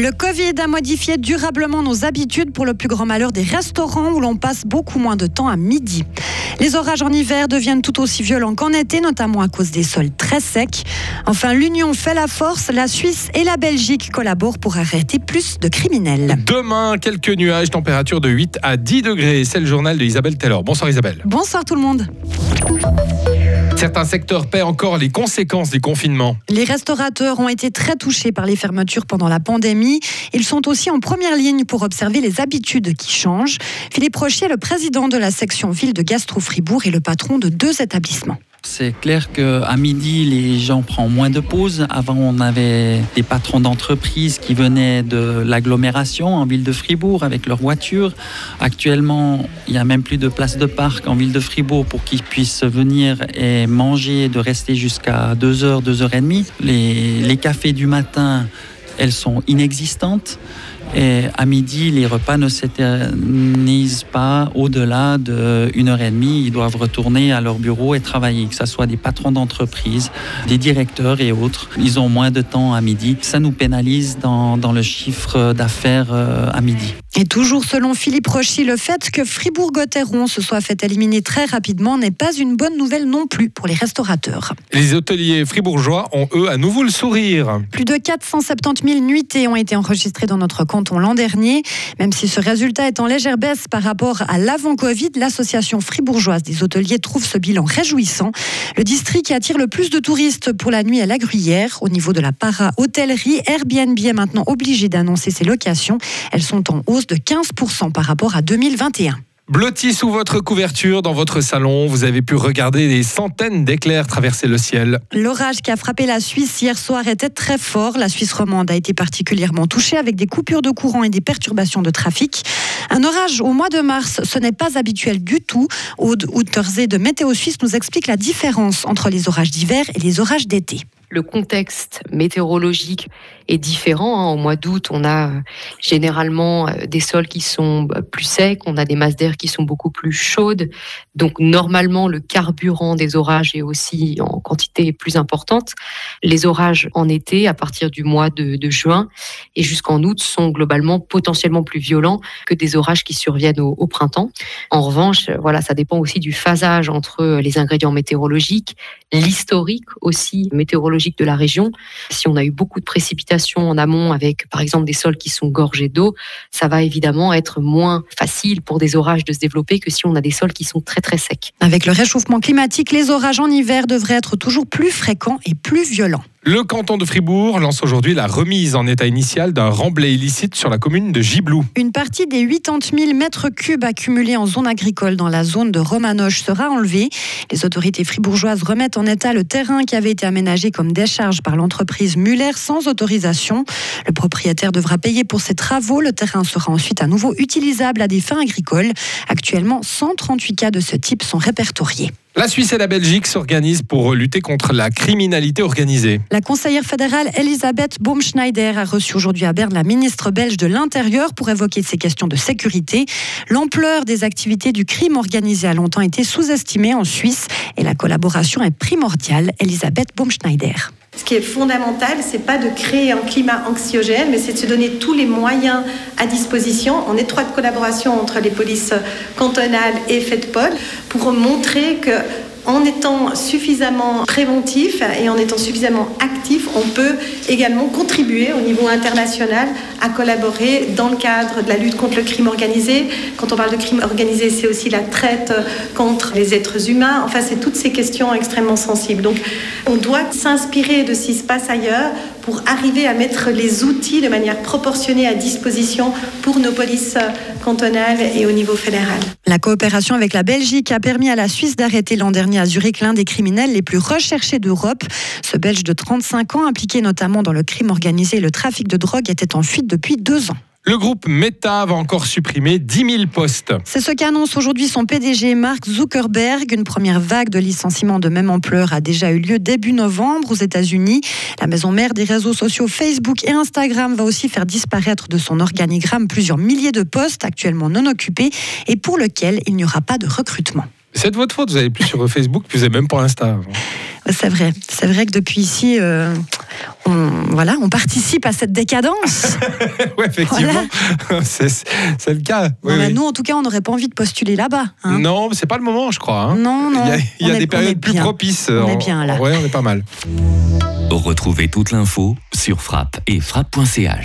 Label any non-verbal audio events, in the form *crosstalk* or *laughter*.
Le Covid a modifié durablement nos habitudes pour le plus grand malheur des restaurants où l'on passe beaucoup moins de temps à midi. Les orages en hiver deviennent tout aussi violents qu'en été, notamment à cause des sols très secs. Enfin, l'Union fait la force. La Suisse et la Belgique collaborent pour arrêter plus de criminels. Demain, quelques nuages, température de 8 à 10 degrés. C'est le journal de Isabelle Taylor. Bonsoir Isabelle. Bonsoir tout le monde. Certains secteurs paient encore les conséquences des confinements. Les restaurateurs ont été très touchés par les fermetures pendant la pandémie. Ils sont aussi en première ligne pour observer les habitudes qui changent. Philippe Rochier, le président de la section ville de Gastro-Fribourg et le patron de deux établissements. C'est clair qu'à midi, les gens prennent moins de pauses. Avant, on avait des patrons d'entreprise qui venaient de l'agglomération en ville de Fribourg avec leur voiture. Actuellement, il n'y a même plus de place de parc en ville de Fribourg pour qu'ils puissent venir et manger, de rester jusqu'à 2h, 2h30. Les, les cafés du matin, elles sont inexistantes. Et à midi, les repas ne s'éternisent pas au-delà d'une heure et demie. Ils doivent retourner à leur bureau et travailler, que ce soit des patrons d'entreprise, des directeurs et autres. Ils ont moins de temps à midi. Ça nous pénalise dans, dans le chiffre d'affaires euh, à midi. Et toujours selon Philippe Rochy, le fait que Fribourg-Gotteron se soit fait éliminer très rapidement n'est pas une bonne nouvelle non plus pour les restaurateurs. Les hôteliers fribourgeois ont eux à nouveau le sourire. Plus de 470 000 nuitées ont été enregistrées dans notre canton l'an dernier. Même si ce résultat est en légère baisse par rapport à l'avant-Covid, l'association fribourgeoise des hôteliers trouve ce bilan réjouissant. Le district qui attire le plus de touristes pour la nuit à la Gruyère. Au niveau de la para-hôtellerie, Airbnb est maintenant obligé d'annoncer ses locations. Elles sont en hausse de 15% par rapport à 2021. Blotti sous votre couverture dans votre salon, vous avez pu regarder des centaines d'éclairs traverser le ciel. L'orage qui a frappé la Suisse hier soir était très fort. La Suisse romande a été particulièrement touchée avec des coupures de courant et des perturbations de trafic. Un orage au mois de mars, ce n'est pas habituel du tout. Aude Outerzé de Météo Suisse nous explique la différence entre les orages d'hiver et les orages d'été le contexte météorologique est différent. Hein. Au mois d'août, on a euh, généralement euh, des sols qui sont bah, plus secs, on a des masses d'air qui sont beaucoup plus chaudes. Donc normalement, le carburant des orages est aussi en quantité plus importante. Les orages en été, à partir du mois de, juin et jusqu'en août, sont globalement potentiellement plus violents que des orages qui surviennent au, au printemps. En revanche, voilà, ça dépend aussi du phasage entre les ingrédients météorologiques, l'historique aussi météorologique de la région. Si on a eu beaucoup de précipitations en amont avec, par exemple, des sols qui sont gorgés d'eau, ça va évidemment être moins facile pour des orages de se développer que si on a des sols qui sont très très secs. Avec le réchauffement climatique, les orages en hiver devraient être toujours plus fréquents et plus violents. Le canton de Fribourg lance aujourd'hui la remise en état initial d'un remblai illicite sur la commune de Giblou. Une partie des 80 000 mètres cubes accumulés en zone agricole dans la zone de Romanoche sera enlevée. Les autorités fribourgeoises remettent en état le terrain qui avait été aménagé comme décharge par l'entreprise Muller sans autorisation. Le propriétaire devra payer pour ses travaux. Le terrain sera ensuite à nouveau utilisable à des fins agricoles. Actuellement, 138 cas de ce type sont répertoriés. La Suisse et la Belgique s'organisent pour lutter contre la criminalité organisée. La conseillère fédérale Elisabeth Baumschneider a reçu aujourd'hui à Berne la ministre belge de l'Intérieur pour évoquer ces questions de sécurité. L'ampleur des activités du crime organisé a longtemps été sous-estimée en Suisse et la collaboration est primordiale. Elisabeth Baumschneider. Ce qui est fondamental, c'est pas de créer un climat anxiogène, mais c'est de se donner tous les moyens à disposition. En étroite collaboration entre les polices cantonales et FEDPOL pour montrer que en étant suffisamment préventif et en étant suffisamment actif, on peut également contribuer au niveau international à collaborer dans le cadre de la lutte contre le crime organisé. Quand on parle de crime organisé, c'est aussi la traite contre les êtres humains. Enfin, c'est toutes ces questions extrêmement sensibles. Donc, on doit s'inspirer de ce qui se passe ailleurs pour arriver à mettre les outils de manière proportionnée à disposition pour nos polices cantonales et au niveau fédéral. La coopération avec la Belgique a permis à la Suisse d'arrêter l'an dernier à Zurich l'un des criminels les plus recherchés d'Europe. Ce Belge de 35 ans, impliqué notamment dans le crime organisé et le trafic de drogue, était en fuite depuis deux ans. Le groupe Meta va encore supprimer 10 000 postes. C'est ce qu'annonce aujourd'hui son PDG Mark Zuckerberg. Une première vague de licenciements de même ampleur a déjà eu lieu début novembre aux États-Unis. La maison mère des réseaux sociaux Facebook et Instagram va aussi faire disparaître de son organigramme plusieurs milliers de postes actuellement non occupés et pour lesquels il n'y aura pas de recrutement. C'est de votre faute, vous n'avez plus sur Facebook, puis vous n'avez même pas Insta. C'est vrai, c'est vrai que depuis ici, euh, on, voilà, on participe à cette décadence. *laughs* ouais, effectivement, *laughs* c'est c'est le cas. Oui, Non, oui. Nous, en tout cas, on n'aurait pas envie de postuler là-bas. hein. Non, c'est pas le moment, je crois. hein. Non, non. Il y a, il y a on est- des périodes plus bien. propices. On est En- bien, là. Ouais, on est pas mal. Retrouvez toute l'info sur frappe et frappe.ch.